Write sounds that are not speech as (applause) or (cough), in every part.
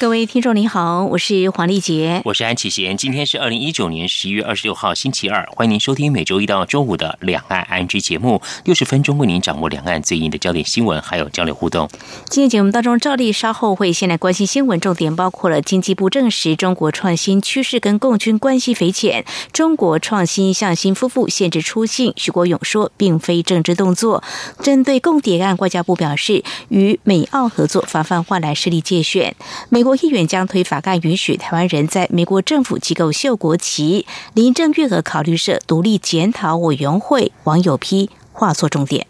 各位听众您好，我是黄丽杰，我是安启贤。今天是二零一九年十一月二十六号星期二，欢迎您收听每周一到周五的两岸安居节目，六十分钟为您掌握两岸最硬的焦点新闻，还有交流互动。今天节目当中，照例稍后会先来关心新闻重点，包括了经济部证实中国创新趋势跟共军关系匪浅，中国创新向新夫妇限制出境，徐国勇说并非政治动作。针对共谍案，外交部表示与美澳合作，防范换来势力借选。美国。议员将推法案，允许台湾人在美国政府机构秀国旗。林郑月娥考虑设独立检讨委员会，网友批画作重点。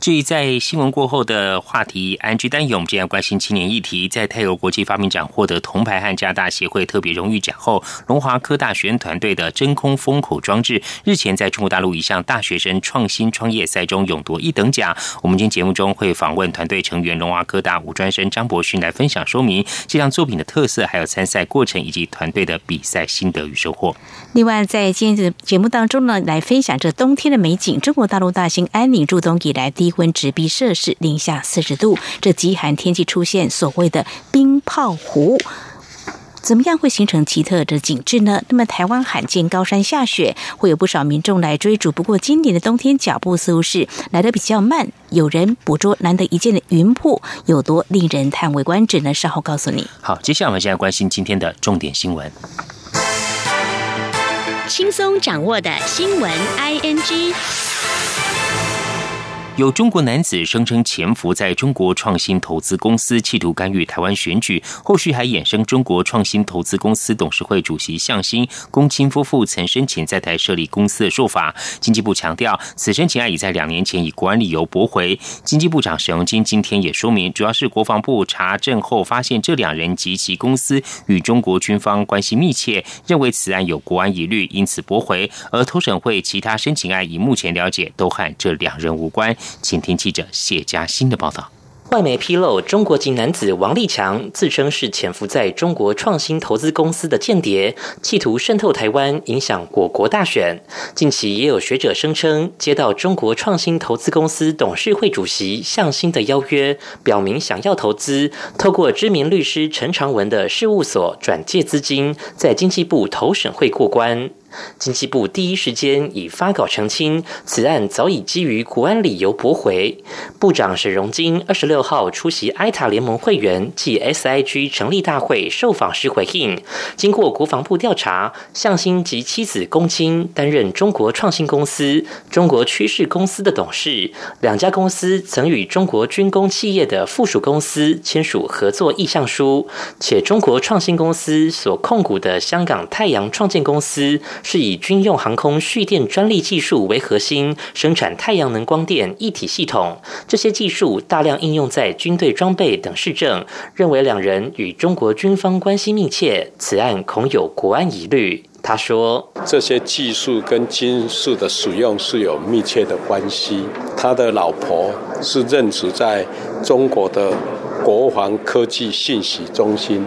至于在新闻过后的话题，安居丹勇这样关心青年议题，在泰国国际发明奖获得铜牌和加大协会特别荣誉奖后，龙华科大学生团队的真空封口装置日前在中国大陆一项大学生创新创业赛中勇夺一等奖。我们今天节目中会访问团队成员龙华科大五专生张博勋来分享说明这项作品的特色，还有参赛过程以及团队的比赛心得与收获。另外，在今天的节目当中呢，来分享这冬天的美景。中国大陆大兴安岭入冬以来第一温直逼摄氏零下四十度，这极寒天气出现所谓的冰泡湖，怎么样会形成奇特的景致呢？那么台湾罕见高山下雪，会有不少民众来追逐。不过今年的冬天脚步似乎是来的比较慢，有人捕捉难得一见的云瀑，有多令人叹为观止呢？稍后告诉你。好，接下来我们现在关心今天的重点新闻，轻松掌握的新闻 I N G。有中国男子声称潜伏在中国创新投资公司，企图干预台湾选举。后续还衍生中国创新投资公司董事会主席向新、龚清夫妇曾申请在台设立公司的说法。经济部强调，此申请案已在两年前以国安理由驳回。经济部长沈荣金今天也说明，主要是国防部查证后发现这两人及其公司与中国军方关系密切，认为此案有国安疑虑，因此驳回。而投审会其他申请案，以目前了解都和这两人无关。请听记者谢佳欣的报道。外媒披露，中国籍男子王立强自称是潜伏在中国创新投资公司的间谍，企图渗透台湾，影响我国大选。近期也有学者声称，接到中国创新投资公司董事会主席向新的邀约，表明想要投资，透过知名律师陈长文的事务所转借资金，在经济部投审会过关。经济部第一时间已发稿澄清，此案早已基于国安理由驳回。部长沈荣金二十六号出席埃塔联盟会员暨 SIG 成立大会受访时回应，经过国防部调查，向新及妻子龚清担任中国创新公司、中国趋势公司的董事，两家公司曾与中国军工企业的附属公司签署合作意向书，且中国创新公司所控股的香港太阳创建公司。是以军用航空蓄电专利技术为核心，生产太阳能光电一体系统。这些技术大量应用在军队装备等市政，认为两人与中国军方关系密切，此案恐有国安疑虑。他说：“这些技术跟金属的使用是有密切的关系。他的老婆是任职在中国的国防科技信息中心。”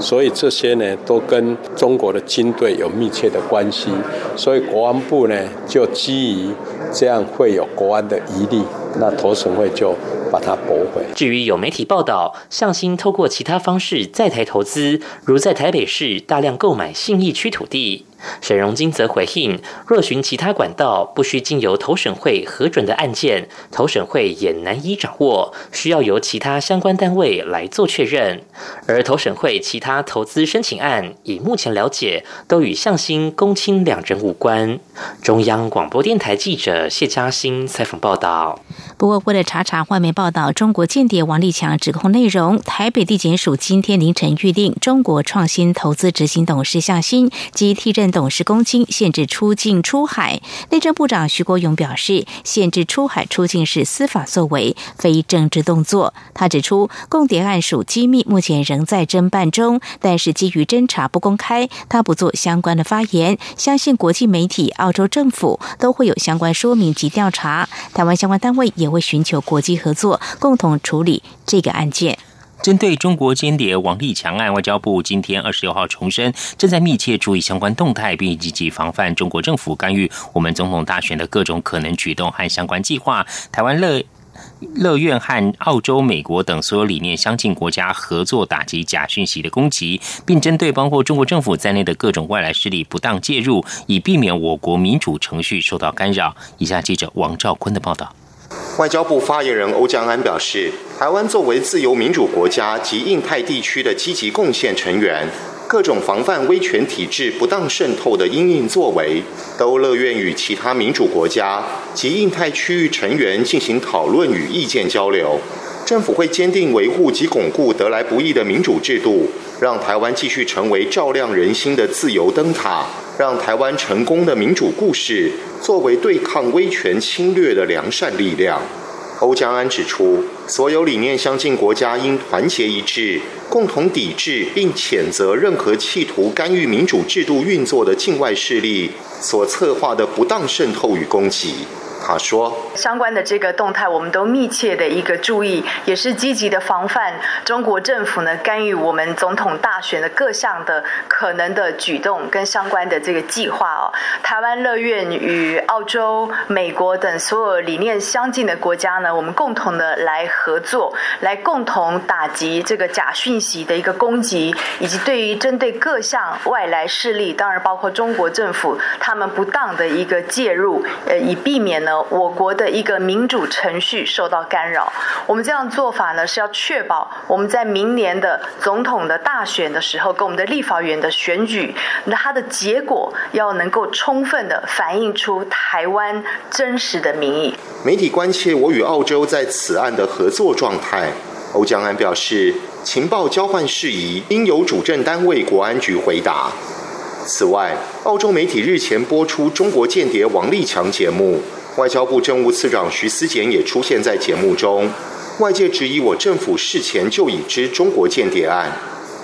所以这些呢，都跟中国的军队有密切的关系，所以国安部呢，就基于这样会有国安的疑虑，那投审会就把它驳回。至于有媒体报道，向新透过其他方式在台投资，如在台北市大量购买信义区土地。沈荣金则回应：若寻其他管道，不需经由投审会核准的案件，投审会也难以掌握，需要由其他相关单位来做确认。而投审会其他投资申请案，以目前了解，都与向新、公卿两人无关。中央广播电台记者谢嘉欣采访报道。不过，为了查查外媒报道中国间谍王立强指控内容，台北地检署今天凌晨预定中国创新投资执行董事向新及替任。董事公卿限制出境出海。内政部长徐国勇表示，限制出海出境是司法作为，非政治动作。他指出，共谍案属机密，目前仍在侦办中，但是基于侦查不公开，他不做相关的发言。相信国际媒体、澳洲政府都会有相关说明及调查，台湾相关单位也会寻求国际合作，共同处理这个案件。针对中国间谍王立强案，外交部今天二十六号重申，正在密切注意相关动态，并积极防范中国政府干预我们总统大选的各种可能举动和相关计划。台湾乐乐院和澳洲、美国等所有理念相近国家合作打击假讯息的攻击，并针对包括中国政府在内的各种外来势力不当介入，以避免我国民主程序受到干扰。以下记者王兆坤的报道。外交部发言人欧江安表示，台湾作为自由民主国家及印太地区的积极贡献成员，各种防范威权体制不当渗透的因应作为，都乐愿与其他民主国家及印太区域成员进行讨论与意见交流。政府会坚定维护及巩固得来不易的民主制度，让台湾继续成为照亮人心的自由灯塔，让台湾成功的民主故事作为对抗威权侵略的良善力量。欧江安指出，所有理念相近国家应团结一致，共同抵制并谴责任何企图干预民主制度运作的境外势力所策划的不当渗透与攻击。他说：“相关的这个动态，我们都密切的一个注意，也是积极的防范中国政府呢干预我们总统大选的各项的可能的举动跟相关的这个计划哦。台湾乐院与澳洲、美国等所有理念相近的国家呢，我们共同的来合作，来共同打击这个假讯息的一个攻击，以及对于针对各项外来势力，当然包括中国政府他们不当的一个介入，呃，以避免呢。”我国的一个民主程序受到干扰，我们这样做法呢，是要确保我们在明年的总统的大选的时候，跟我们的立法员的选举，那它的结果要能够充分的反映出台湾真实的民意。媒体关切我与澳洲在此案的合作状态，欧江安表示，情报交换事宜应由主政单位国安局回答。此外，澳洲媒体日前播出中国间谍王立强节目。外交部政务次长徐思俭也出现在节目中，外界质疑我政府事前就已知中国间谍案。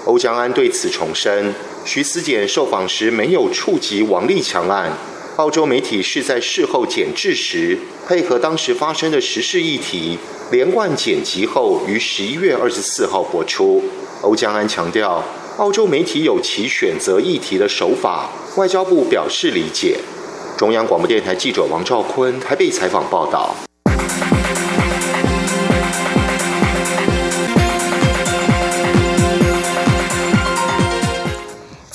欧江安对此重申，徐思俭受访时没有触及王立强案，澳洲媒体是在事后剪制时配合当时发生的时事议题，连贯剪辑后于十一月二十四号播出。欧江安强调，澳洲媒体有其选择议题的手法，外交部表示理解。中央广播电台记者王兆坤台北采访报道。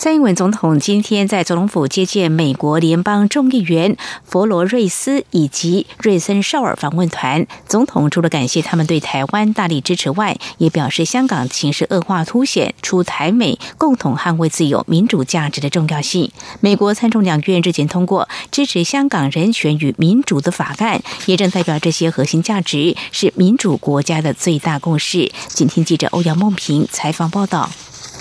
蔡英文总统今天在总统府接见美国联邦众议员佛罗瑞斯以及瑞森绍尔访问团。总统除了感谢他们对台湾大力支持外，也表示香港情势恶化凸显出台美共同捍卫自由民主价值的重要性。美国参众两院日前通过支持香港人权与民主的法案，也正代表这些核心价值是民主国家的最大共识。请听记者欧阳梦平采访报道。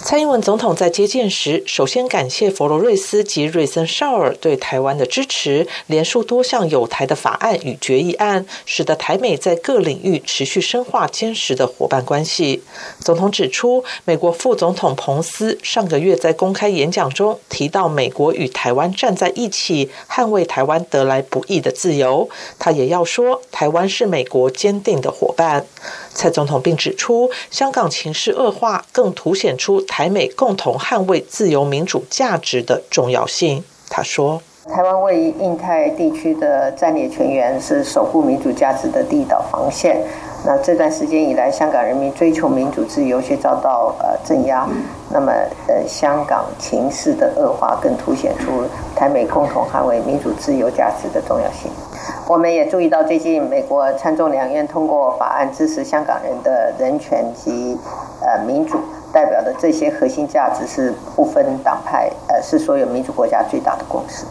蔡英文总统在接见时，首先感谢佛罗瑞斯及瑞森绍尔对台湾的支持，连述多项有台的法案与决议案，使得台美在各领域持续深化坚实的伙伴关系。总统指出，美国副总统彭斯上个月在公开演讲中提到，美国与台湾站在一起，捍卫台湾得来不易的自由。他也要说，台湾是美国坚定的伙伴。蔡总统并指出，香港情势恶化，更凸显出台美共同捍卫自由民主价值的重要性。他说：“台湾位于印太地区的战略全员，是守护民主价值的第一道防线。那这段时间以来，香港人民追求民主自由却遭到呃镇压。那么，呃，香港情势的恶化，更凸显出台美共同捍卫民主自由价值的重要性。”我们也注意到，最近美国参众两院通过法案，支持香港人的人权及呃民主，代表的这些核心价值是不分党派，呃，是所有民主国家最大的共识。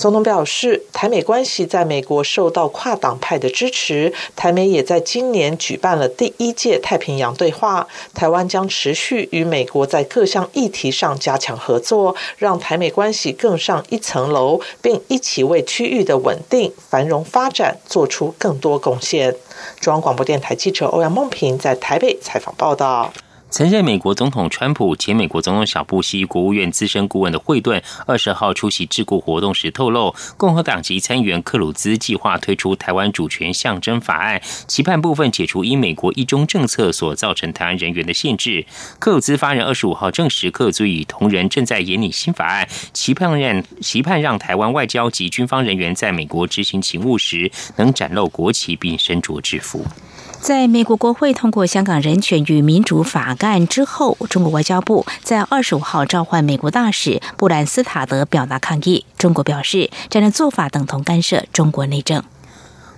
总统表示，台美关系在美国受到跨党派的支持，台美也在今年举办了第一届太平洋对话。台湾将持续与美国在各项议题上加强合作，让台美关系更上一层楼，并一起为区域的稳定繁荣发展做出更多贡献。中央广播电台记者欧阳梦平在台北采访报道。曾任美国总统川普、前美国总统小布希国务院资深顾问的惠顿，二十号出席智库活动时透露，共和党籍参议员克鲁兹计划推出台湾主权象征法案，期盼部分解除因美国一中政策所造成台湾人员的限制。克鲁兹发言人二十五号证实，克鲁兹与同仁正在研拟新法案，期盼让期盼让台湾外交及军方人员在美国执行勤务时，能展露国旗并身着制服。在美国国会通过《香港人权与民主法案》之后，中国外交部在二十五号召唤美国大使布兰斯塔德表达抗议。中国表示，这样的做法等同干涉中国内政。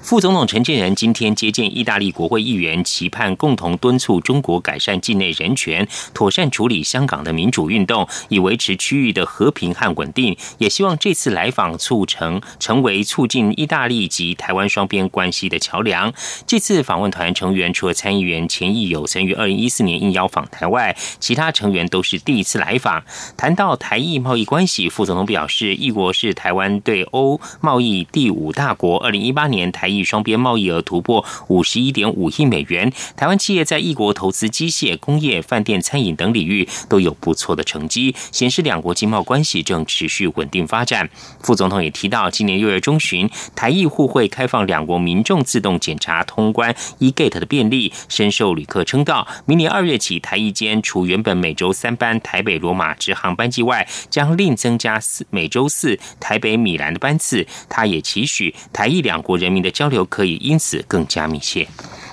副总统陈建仁今天接见意大利国会议员，期盼共同敦促中国改善境内人权，妥善处理香港的民主运动，以维持区域的和平和稳定。也希望这次来访促成成为促进意大利及台湾双边关系的桥梁。这次访问团成员除了参议员钱义友曾于二零一四年应邀访台外，其他成员都是第一次来访。谈到台意贸易关系，副总统表示，意国是台湾对欧贸易第五大国。二零一八年台意双边贸易额突破五十一点五亿美元，台湾企业在异国投资机械、工业、饭店、餐饮等领域都有不错的成绩，显示两国经贸关系正持续稳定发展。副总统也提到，今年六月中旬，台艺互会开放两国民众自动检查通关 e-gate 的便利，深受旅客称道。明年二月起，台艺间除原本每周三班台北罗马直航班机外，将另增加四每周四台北米兰的班次。他也期许台艺两国人民的。交流可以因此更加密切。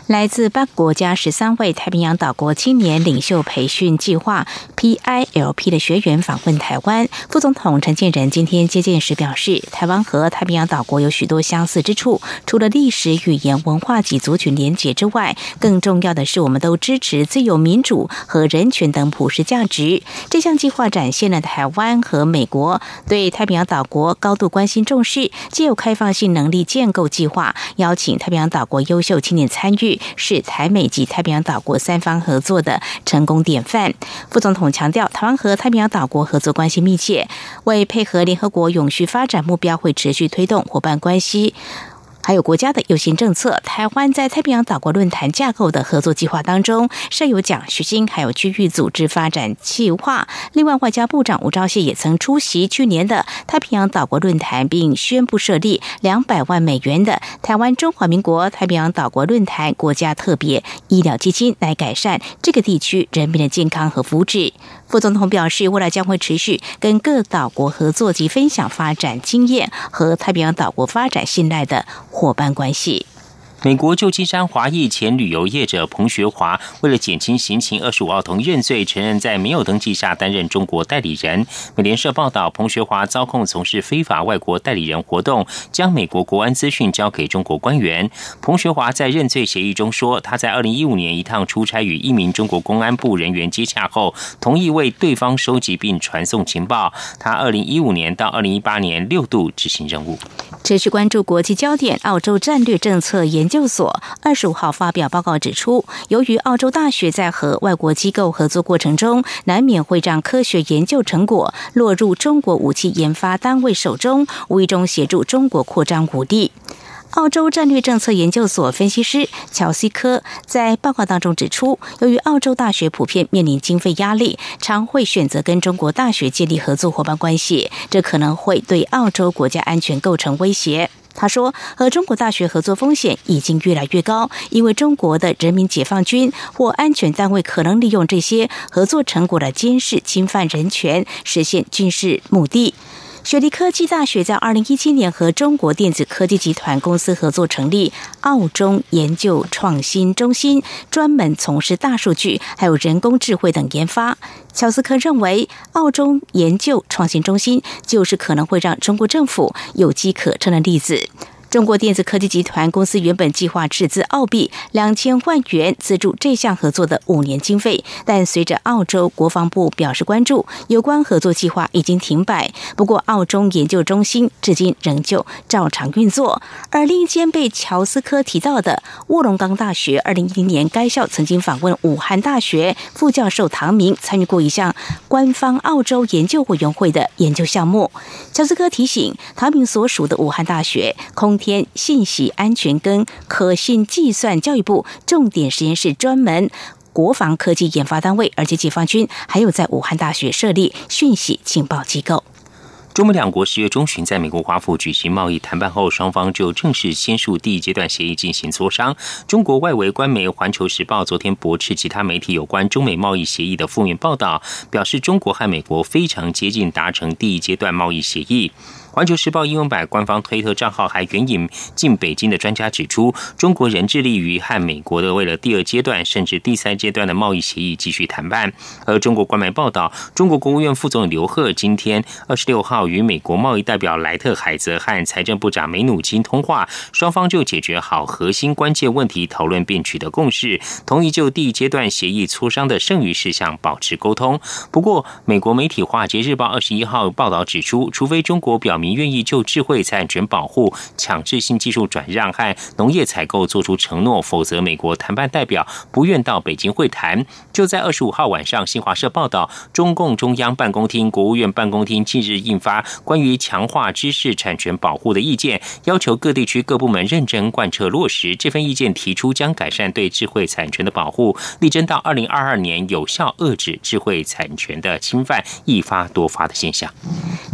来自八个国家十三位太平洋岛国青年领袖培训计划 （PILP） 的学员访问台湾。副总统陈建仁今天接见时表示，台湾和太平洋岛国有许多相似之处，除了历史、语言、文化及族群连结之外，更重要的是，我们都支持自由、民主和人权等普世价值。这项计划展现了台湾和美国对太平洋岛国高度关心重视，既有开放性能力建构计划，邀请太平洋岛国优秀青年参与。是台美及太平洋岛国三方合作的成功典范。副总统强调，台湾和太平洋岛国合作关系密切，为配合联合国永续发展目标，会持续推动伙伴关系。还有国家的优先政策，台湾在太平洋岛国论坛架构的合作计划当中设有奖学金，还有区域组织发展计划。另外，外交部长吴钊燮也曾出席去年的太平洋岛国论坛，并宣布设立两百万美元的台湾中华民国太平洋岛国论坛国家特别医疗基金，来改善这个地区人民的健康和福祉。副总统表示，未来将会持续跟各岛国合作及分享发展经验和太平洋岛国发展信赖的伙伴关系。美国旧金山华裔前旅游业者彭学华，为了减轻刑情，二十五号同认罪，承认在没有登记下担任中国代理人。美联社报道，彭学华遭控从事非法外国代理人活动，将美国国安资讯交给中国官员。彭学华在认罪协议中说，他在二零一五年一趟出差与一名中国公安部人员接洽后，同意为对方收集并传送情报。他二零一五年到二零一八年六度执行任务。持续关注国际焦点，澳洲战略政策研研究所二十五号发表报告指出，由于澳洲大学在和外国机构合作过程中，难免会让科学研究成果落入中国武器研发单位手中，无意中协助中国扩张武力。澳洲战略政策研究所分析师乔西科在报告当中指出，由于澳洲大学普遍面临经费压力，常会选择跟中国大学建立合作伙伴关系，这可能会对澳洲国家安全构成威胁。他说，和中国大学合作风险已经越来越高，因为中国的人民解放军或安全单位可能利用这些合作成果的监视、侵犯人权，实现军事目的。雪梨科技大学在二零一七年和中国电子科技集团公司合作成立澳中研究创新中心，专门从事大数据还有人工智慧等研发。乔斯科认为，澳中研究创新中心就是可能会让中国政府有机可乘的例子。中国电子科技集团公司原本计划斥资澳币两千万元资助这项合作的五年经费，但随着澳洲国防部表示关注，有关合作计划已经停摆。不过，澳中研究中心至今仍旧照常运作。而另一间被乔斯科提到的卧龙岗大学，二零一零年该校曾经访问武汉大学，副教授唐明参与过一项官方澳洲研究委员会的研究项目。乔斯科提醒，唐明所属的武汉大学空天信息安全跟可信计算教育部重点实验室专门国防科技研发单位，而且解放军还有在武汉大学设立讯息情报机构。中美两国十月中旬在美国华府举行贸易谈判后，双方就正式签署第一阶段协议进行磋商。中国外围官媒《环球时报》昨天驳斥其他媒体有关中美贸易协议的负面报道，表示中国和美国非常接近达成第一阶段贸易协议。环球时报英文版官方推特账号还援引进北京的专家指出，中国仍致力于和美国的为了第二阶段甚至第三阶段的贸易协议继续谈判。而中国官媒报道，中国国务院副总理刘鹤今天二十六号与美国贸易代表莱特海泽和财政部长梅努钦通话，双方就解决好核心关键问题讨论并取得共识，同意就第一阶段协议磋商的剩余事项保持沟通。不过，美国媒体《华尔街日报》二十一号报道指出，除非中国表明愿意就智慧产权保护、强制性技术转让和农业采购做出承诺，否则美国谈判代表不愿到北京会谈。就在二十五号晚上，新华社报道，中共中央办公厅、国务院办公厅近日印发关于强化知识产权保护的意见，要求各地区各部门认真贯彻落实。这份意见提出，将改善对智慧产权的保护，力争到二零二二年有效遏制智慧产权的侵犯一发多发的现象。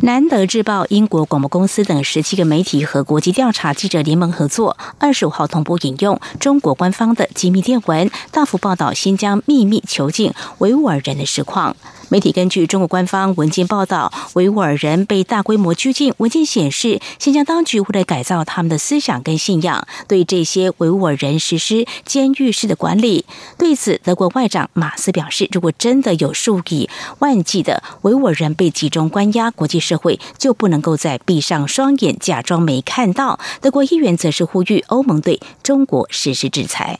南德日报、英国国广播公司等十七个媒体和国际调查记者联盟合作，二十五号同步引用中国官方的机密电文，大幅报道新疆秘密囚禁维吾尔人的实况。媒体根据中国官方文件报道，维吾尔人被大规模拘禁。文件显示，新疆当局为了改造他们的思想跟信仰，对这些维吾尔人实施监狱式的管理。对此，德国外长马斯表示，如果真的有数以万计的维吾尔人被集中关押，国际社会就不能够再闭上双眼，假装没看到。德国议员则是呼吁欧盟对中国实施制裁。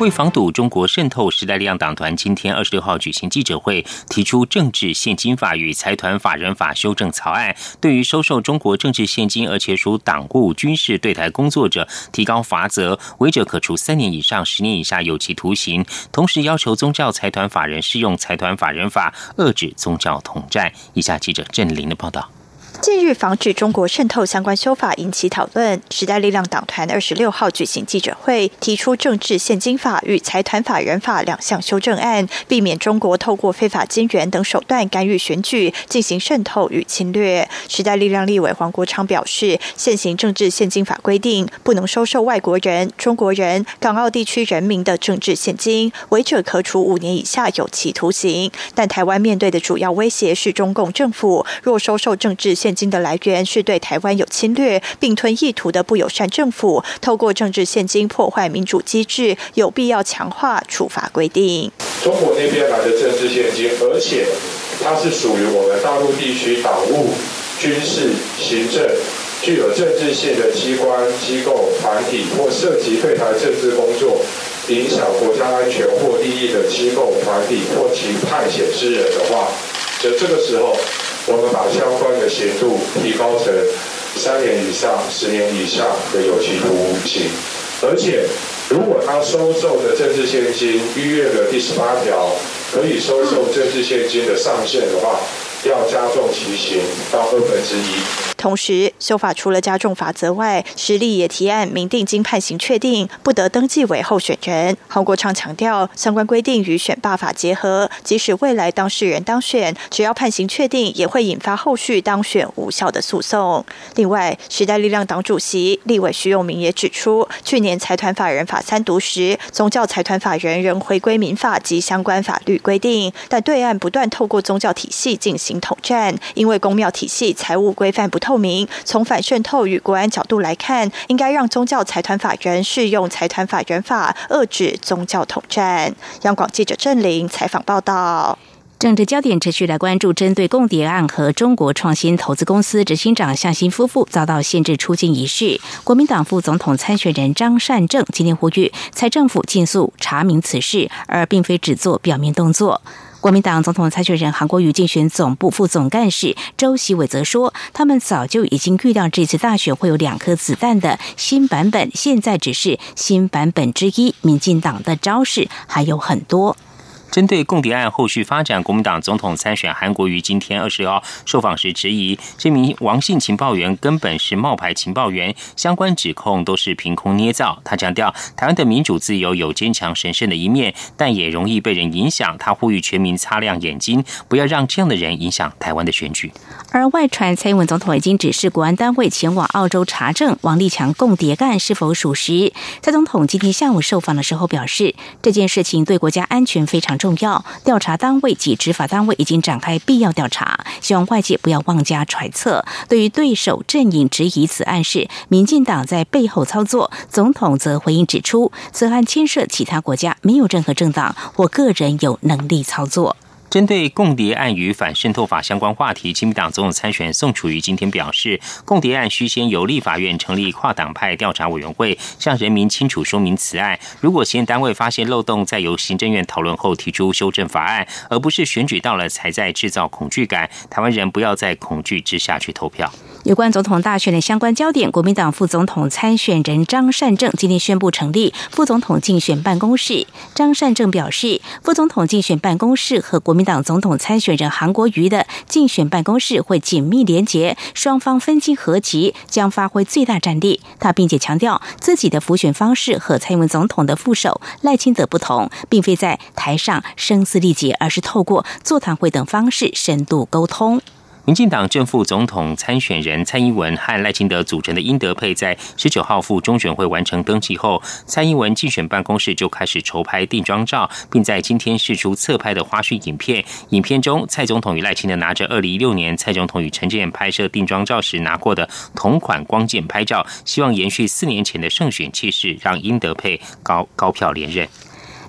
为防堵中国渗透，时代力量党团今天二十六号举行记者会，提出政治现金法与财团法人法修正草案，对于收受中国政治现金而且属党务、军事对台工作者，提高罚则，违者可处三年以上十年以下有期徒刑。同时要求宗教财团法人适用财团法人法，遏制宗教统战。以下记者郑林的报道。近日防止中国渗透相关修法引起讨论，时代力量党团二十六号举行记者会，提出政治现金法与财团法人法两项修正案，避免中国透过非法金援等手段干预选举，进行渗透与侵略。时代力量立委黄国昌表示，现行政治现金法规定，不能收受外国人、中国人、港澳地区人民的政治现金，违者可处五年以下有期徒刑。但台湾面对的主要威胁是中共政府，若收受政治现现金的来源是对台湾有侵略、并吞意图的不友善政府，透过政治现金破坏民主机制，有必要强化处罚规定。中国那边来的政治现金，而且它是属于我们大陆地区党务、军事、行政具有政治性的机关、机构、团体，或涉及对台政治工作影响国家安全或利益的机构、团体或其派遣之人的话，则这个时候。我们把相关的刑度提高成三年以上十年以上的有期徒刑，而且如果他收受的政治现金逾越了第十八条可以收受政治现金的上限的话。要加重其刑到二分之一。同时，修法除了加重法则外，实力也提案明定经判刑确定不得登记为候选人。黄国昌强调，相关规定与选罢法结合，即使未来当事人当选，只要判刑确定，也会引发后续当选无效的诉讼。另外，时代力量党主席立委徐永明也指出，去年财团法人法三读时，宗教财团法人仍回归民法及相关法律规定，但对岸不断透过宗教体系进行。统战，因为公庙体系财务规范不透明。从反渗透与国安角度来看，应该让宗教财团法人适用财团法人法，遏制宗教统战。央广记者郑玲采访报道。政治焦点持续来关注，针对共谍案和中国创新投资公司执行长向新夫妇遭到限制出境一事，国民党副总统参选人张善政今天呼吁蔡政府尽速查明此事，而并非只做表面动作。国民党总统参选人韩国瑜竞选总部副总干事周习伟则说，他们早就已经预料这次大选会有两颗子弹的新版本，现在只是新版本之一。民进党的招式还有很多。针对共谍案后续发展，国民党总统参选韩国瑜今天二十号受访时质疑，这名王姓情报员根本是冒牌情报员，相关指控都是凭空捏造。他强调，台湾的民主自由有坚强神圣的一面，但也容易被人影响。他呼吁全民擦亮眼睛，不要让这样的人影响台湾的选举。而外传蔡英文总统已经指示国安单位前往澳洲查证王立强共谍案是否属实。蔡总统今天下午受访的时候表示，这件事情对国家安全非常。重要调查单位及执法单位已经展开必要调查，希望外界不要妄加揣测。对于对手阵营质疑此案是民进党在背后操作，总统则回应指出，此案牵涉其他国家，没有任何政党或个人有能力操作。针对共谍案与反渗透法相关话题，亲民党总统参选宋楚瑜今天表示，共谍案需先由立法院成立跨党派调查委员会，向人民清楚说明此案。如果行政单位发现漏洞，再由行政院讨论后提出修正法案，而不是选举到了才在制造恐惧感。台湾人不要在恐惧之下去投票。有关总统大选的相关焦点，国民党副总统参选人张善政今天宣布成立副总统竞选办公室。张善政表示，副总统竞选办公室和国民民党总统参选人韩国瑜的竞选办公室会紧密连结，双方分金合集，将发挥最大战力。他并且强调，自己的浮选方式和蔡英文总统的副手赖清德不同，并非在台上声嘶力竭，而是透过座谈会等方式深度沟通。民进党正副总统参选人蔡英文和赖清德组成的英德配，在十九号赴中选会完成登记后，蔡英文竞选办公室就开始筹拍定妆照，并在今天释出侧拍的花絮影片。影片中，蔡总统与赖清德拿着二零一六年蔡总统与陈建拍摄定妆照时拿过的同款光剑拍照，希望延续四年前的胜选气势，让英德配高高票连任。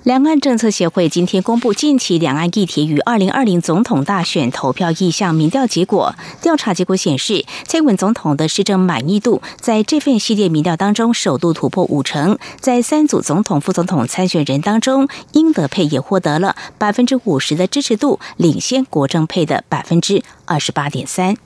两岸政策协会今天公布近期两岸议题与二零二零总统大选投票意向民调结果。调查结果显示，蔡英文总统的施政满意度在这份系列民调当中首度突破五成。在三组总统、副总统参选人当中，英德配也获得了百分之五十的支持度，领先国政配的百分之二十八点三。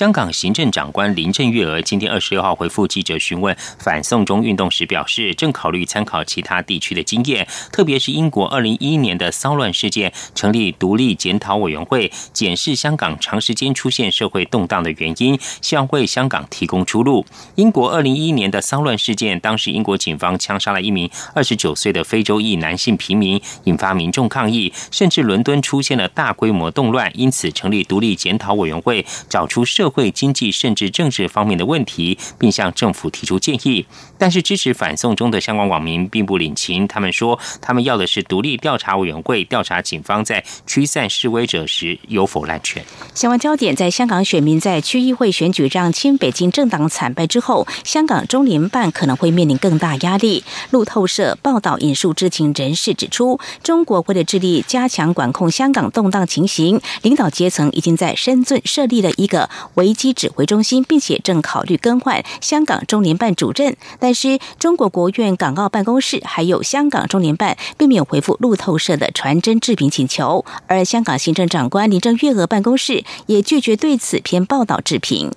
香港行政长官林郑月娥今天二十六号回复记者询问反送中运动时表示，正考虑参考其他地区的经验，特别是英国二零一一年的骚乱事件，成立独立检讨委员会，检视香港长时间出现社会动荡的原因，希望为香港提供出路。英国二零一一年的骚乱事件，当时英国警方枪杀了一名二十九岁的非洲裔男性平民，引发民众抗议，甚至伦敦出现了大规模动乱，因此成立独立检讨委员会，找出社会、经济甚至政治方面的问题，并向政府提出建议。但是支持反送中的相关网民并不领情，他们说他们要的是独立调查委员会调查警方在驱散示威者时有否滥权。相关焦点在香港选民在区议会选举让亲北京政党惨败之后，香港中联办可能会面临更大压力。路透社报道引述知情人士指出，中国为了致力加强管控香港动荡情形，领导阶层已经在深圳设立了一个危机指挥中心，并且正考虑更换香港中联办主任。但是，中国国务院港澳办公室还有香港中联办并没有回复路透社的传真置评请求，而香港行政长官林郑月娥办公室也拒绝对此篇报道置评。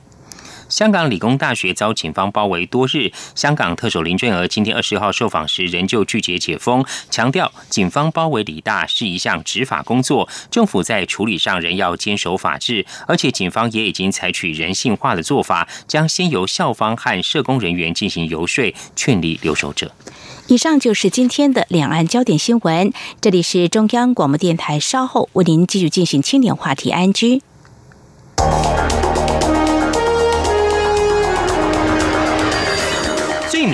香港理工大学遭警方包围多日，香港特首林郑娥今天二十号受访时仍旧拒绝解封，强调警方包围理大是一项执法工作，政府在处理上仍要坚守法治，而且警方也已经采取人性化的做法，将先由校方和社工人员进行游说，劝离留守者。以上就是今天的两岸焦点新闻，这里是中央广播电台，稍后为您继续进行青年话题安居。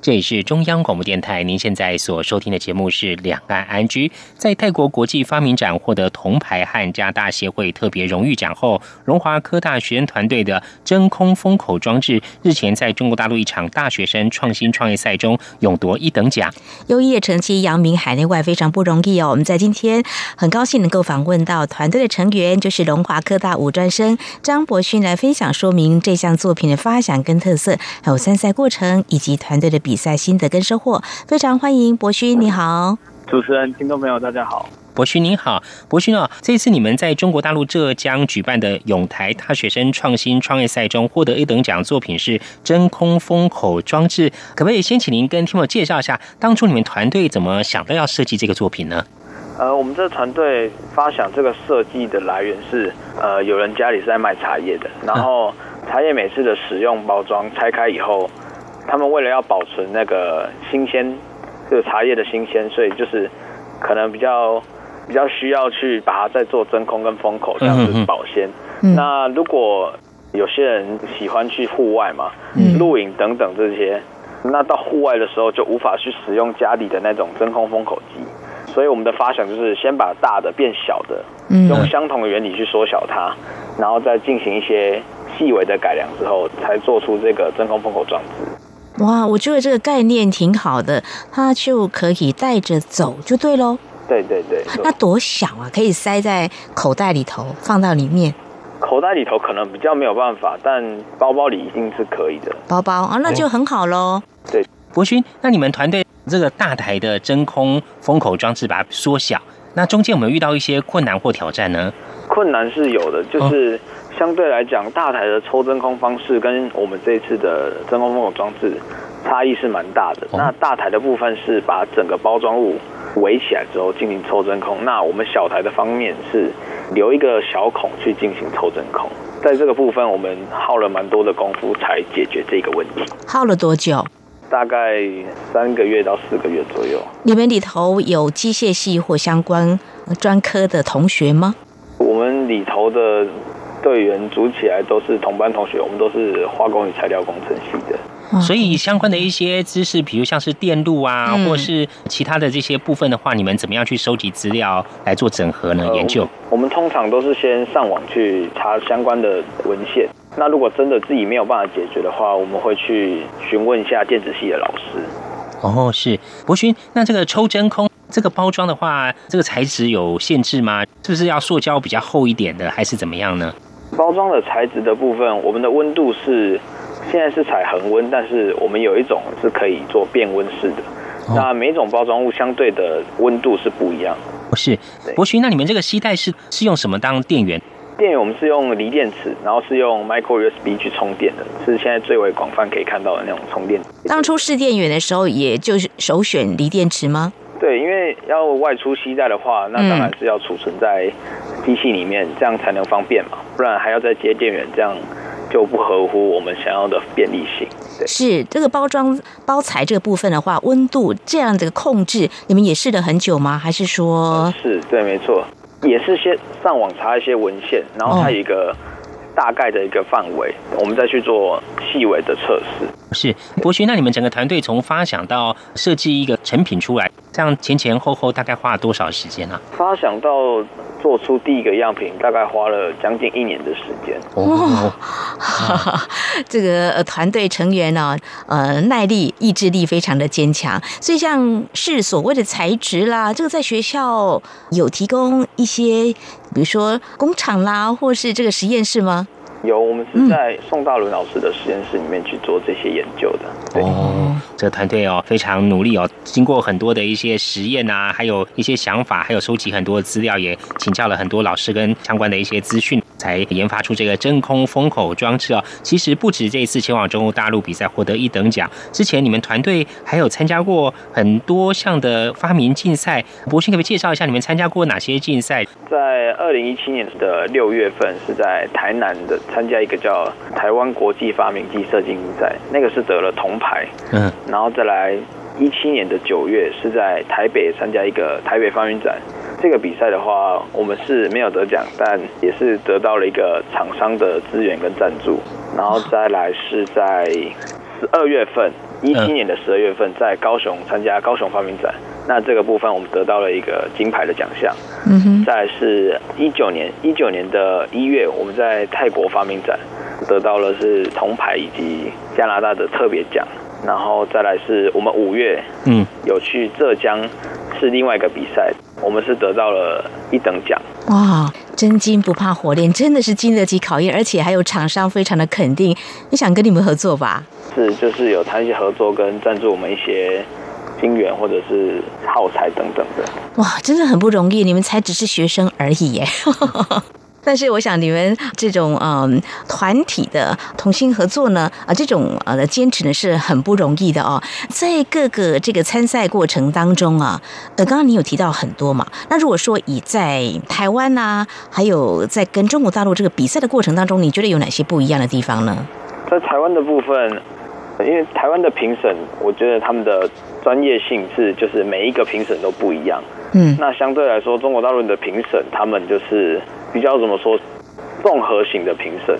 这里是中央广播电台，您现在所收听的节目是《两岸安居》。在泰国国际发明展获得铜牌和加大协会特别荣誉奖后，龙华科大学生团队的真空封口装置日前在中国大陆一场大学生创新创业赛中勇夺一等奖，优异的成绩扬名海内外，非常不容易哦。我们在今天很高兴能够访问到团队的成员，就是龙华科大五专生张博勋来分享说明这项作品的发想跟特色，还有参赛过程以及团队的比。赛心得跟收获，非常欢迎博勋，你好，主持人、听众朋友，大家好，博勋您好，博勋啊，这次你们在中国大陆浙江举办的永台大学生创新创业赛中获得一等奖，作品是真空封口装置，可不可以先请您跟听众介绍一下，当初你们团队怎么想到要设计这个作品呢？呃，我们这个团队发想这个设计的来源是，呃，有人家里是在卖茶叶的，然后茶叶每次的使用包装拆开以后。他们为了要保存那个新鲜，就是茶叶的新鲜，所以就是可能比较比较需要去把它再做真空跟封口，这样子保鲜。那如果有些人喜欢去户外嘛，露营等等这些，那到户外的时候就无法去使用家里的那种真空封口机，所以我们的发想就是先把大的变小的，用相同的原理去缩小它，然后再进行一些细微的改良之后，才做出这个真空封口装置。哇，我觉得这个概念挺好的，它就可以带着走就对喽。对对对。那多小啊，可以塞在口袋里头，放到里面。口袋里头可能比较没有办法，但包包里一定是可以的。包包啊，那就很好喽。对，博勋，那你们团队这个大台的真空封口装置把它缩小，那中间有没有遇到一些困难或挑战呢？困难是有的，就是相对来讲，大台的抽真空方式跟我们这一次的真空封口装置差异是蛮大的。那大台的部分是把整个包装物围起来之后进行抽真空，那我们小台的方面是留一个小孔去进行抽真空。在这个部分，我们耗了蛮多的功夫才解决这个问题。耗了多久？大概三个月到四个月左右。你们里头有机械系或相关专科的同学吗？我们里头的队员组起来都是同班同学，我们都是化工与材料工程系的。所以相关的一些知识，比如像是电路啊，或是其他的这些部分的话，你们怎么样去收集资料来做整合呢？研究？我们通常都是先上网去查相关的文献。那如果真的自己没有办法解决的话，我们会去询问一下电子系的老师。哦，是博勋。那这个抽真空这个包装的话，这个材质有限制吗？是不是要塑胶比较厚一点的，还是怎么样呢？包装的材质的部分，我们的温度是。现在是采恒温，但是我们有一种是可以做变温式的。那每种包装物相对的温度是不一样。不是，博勋，那你们这个吸带是是用什么当电源？电源我们是用锂电池，然后是用 micro USB 去充电的，是现在最为广泛可以看到的那种充电。当初试电源的时候，也就是首选锂电池吗？对，因为要外出吸带的话，那当然是要储存在机器里面，这样才能方便嘛，不然还要再接电源这样。就不合乎我们想要的便利性。对是这个包装包材这个部分的话，温度这样的控制，你们也试了很久吗？还是说？是对，没错，也是先上网查一些文献，然后它有一个大概的一个范围，我们再去做细微的测试。是博勋，那你们整个团队从发想到设计一个成品出来，这样前前后后大概花了多少时间呢？发想到。做出第一个样品大概花了将近一年的时间。哦，(laughs) 这个团队成员呢，呃，耐力、意志力非常的坚强。所以，像是所谓的材质啦，这个在学校有提供一些，比如说工厂啦，或是这个实验室吗？有，我们是在宋大伦老师的实验室里面去做这些研究的。哦，这个团队哦非常努力哦，经过很多的一些实验啊，还有一些想法，还有收集很多的资料，也请教了很多老师跟相关的一些资讯，才研发出这个真空封口装置哦。其实不止这一次前往中国大陆比赛获得一等奖，之前你们团队还有参加过很多项的发明竞赛。博勋可不可以介绍一下你们参加过哪些竞赛？在二零一七年的六月份是在台南的。参加一个叫台湾国际发明暨设计竞赛，那个是得了铜牌。嗯，然后再来一七年的九月是在台北参加一个台北发明展，这个比赛的话，我们是没有得奖，但也是得到了一个厂商的资源跟赞助。然后再来是在十二月份，一七年的十二月份在高雄参加高雄发明展。那这个部分我们得到了一个金牌的奖项。嗯哼。再是一九年，一九年的一月，我们在泰国发明展得到了是铜牌以及加拿大的特别奖。然后再来是我们五月，嗯，有去浙江是另外一个比赛，我们是得到了一等奖。哇，真金不怕火炼，真的是经得起考验，而且还有厂商非常的肯定，你想跟你们合作吧？是，就是有谈一些合作跟赞助我们一些。金源或者是耗材等等的，哇，真的很不容易。你们才只是学生而已耶，(laughs) 但是我想你们这种嗯团体的同心合作呢，啊，这种呃的坚持呢是很不容易的哦。在各个这个参赛过程当中啊，呃，刚刚你有提到很多嘛，那如果说以在台湾呐，还有在跟中国大陆这个比赛的过程当中，你觉得有哪些不一样的地方呢？在台湾的部分。因为台湾的评审，我觉得他们的专业性是，就是每一个评审都不一样。嗯，那相对来说，中国大陆的评审，他们就是比较怎么说，综合型的评审，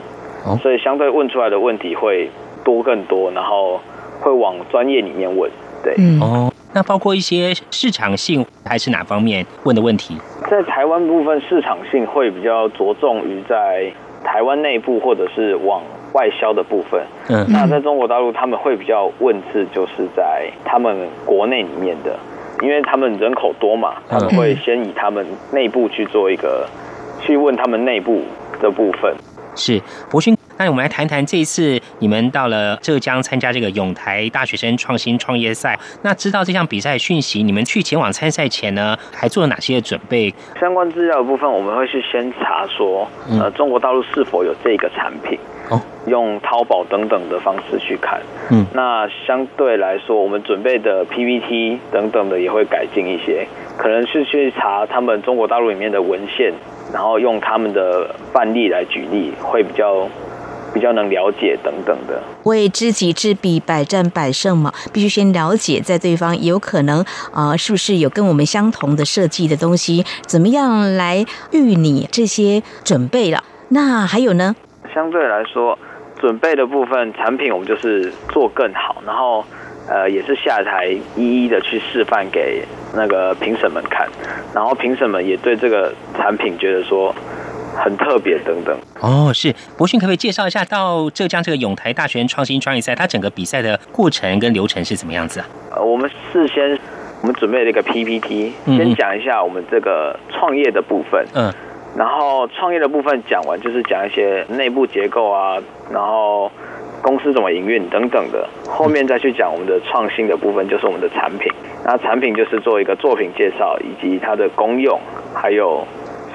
所以相对问出来的问题会多更多，然后会往专业里面问。对，哦，那包括一些市场性还是哪方面问的问题？在台湾部分，市场性会比较着重于在台湾内部，或者是往。外销的部分，嗯，那在中国大陆他们会比较问字，就是在他们国内里面的，因为他们人口多嘛，他们会先以他们内部去做一个，去问他们内部的部分，是博勋。那我们来谈谈这一次你们到了浙江参加这个永台大学生创新创业赛。那知道这项比赛讯息，你们去前往参赛前呢，还做了哪些准备？相关资料的部分，我们会去先查说，呃，中国大陆是否有这个产品？哦，用淘宝等等的方式去看。嗯，那相对来说，我们准备的 PPT 等等的也会改进一些，可能是去查他们中国大陆里面的文献，然后用他们的范例来举例，会比较。比较能了解等等的，为知己知彼，百战百胜嘛，必须先了解，在对方有可能啊，是不是有跟我们相同的设计的东西？怎么样来预你这些准备了？那还有呢？相对来说，准备的部分，产品我们就是做更好，然后呃，也是下台一一的去示范给那个评审们看，然后评审们也对这个产品觉得说。很特别等等哦，是博勋可不可以介绍一下到浙江这个永台大学创新创业赛，它整个比赛的过程跟流程是怎么样子啊？呃，我们事先我们准备了一个 PPT，先讲一下我们这个创业的部分，嗯，然后创业的部分讲完就是讲一些内部结构啊，然后公司怎么营运等等的，后面再去讲我们的创新的部分，就是我们的产品，那产品就是做一个作品介绍以及它的功用，还有。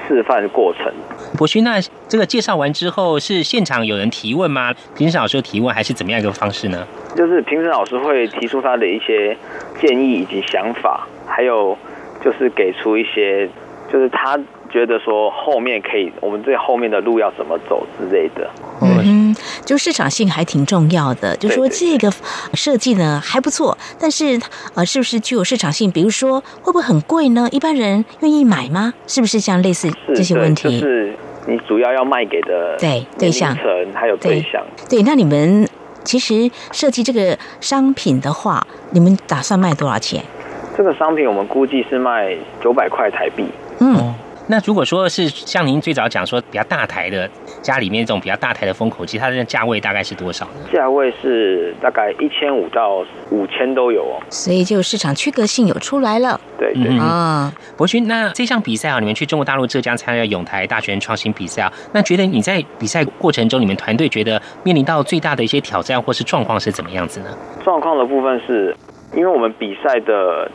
示范过程，博勋，那这个介绍完之后，是现场有人提问吗？评审老师提问，还是怎么样一个方式呢？就是评审老师会提出他的一些建议以及想法，还有就是给出一些，就是他。觉得说后面可以，我们这后面的路要怎么走之类的。嗯，就市场性还挺重要的。就说这个设计呢还不错，但是呃，是不是具有市场性？比如说会不会很贵呢？一般人愿意买吗？是不是像类似这些问题？是你主要要卖给的对对象还有对象。对，那你们其实设计这个商品的话，你们打算卖多少钱？这个商品我们估计是卖九百块台币。嗯。那如果说是像您最早讲说比较大台的家里面这种比较大台的封口机，它的价位大概是多少呢？价位是大概一千五到五千都有哦。所以就市场区隔性有出来了。对对啊，博勋，那这项比赛啊，你们去中国大陆浙江参加永台大学创新比赛啊，那觉得你在比赛过程中，你们团队觉得面临到最大的一些挑战或是状况是怎么样子呢？状况的部分是因为我们比赛的。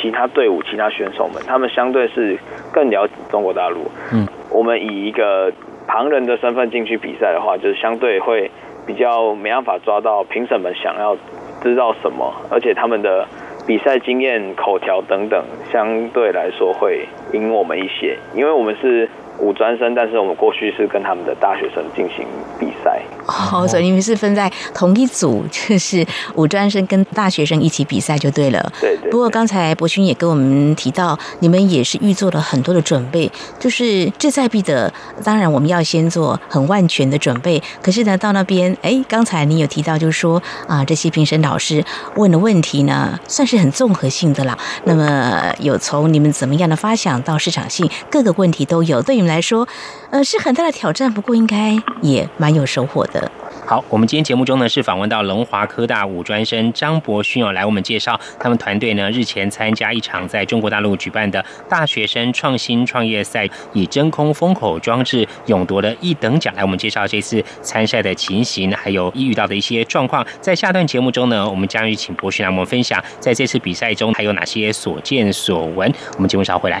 其他队伍、其他选手们，他们相对是更了解中国大陆。嗯，我们以一个旁人的身份进去比赛的话，就是相对会比较没办法抓到评审们想要知道什么，而且他们的比赛经验、口条等等，相对来说会赢我们一些，因为我们是。五专生，但是我们过去是跟他们的大学生进行比赛。哦，所以你们是分在同一组，就是五专生跟大学生一起比赛就对了。对对。不过刚才博勋也跟我们提到，你们也是预做了很多的准备，就是志在必得。当然，我们要先做很万全的准备。可是呢，到那边，哎，刚才你有提到，就是说啊，这些评审老师问的问题呢，算是很综合性的啦。那么，有从你们怎么样的发想到市场性，各个问题都有。对你们。来说，呃，是很大的挑战，不过应该也蛮有收获的。好，我们今天节目中呢是访问到龙华科大五专生张博勋哦，来我们介绍他们团队呢日前参加一场在中国大陆举办的大学生创新创业赛，以真空封口装置勇夺了一等奖。来，我们介绍这次参赛的情形，还有遇到的一些状况。在下段节目中呢，我们将与请博勋来我们分享在这次比赛中还有哪些所见所闻。我们节目稍后回来。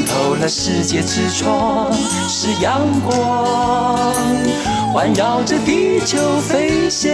穿透了世界之窗，是阳光环绕着地球飞翔。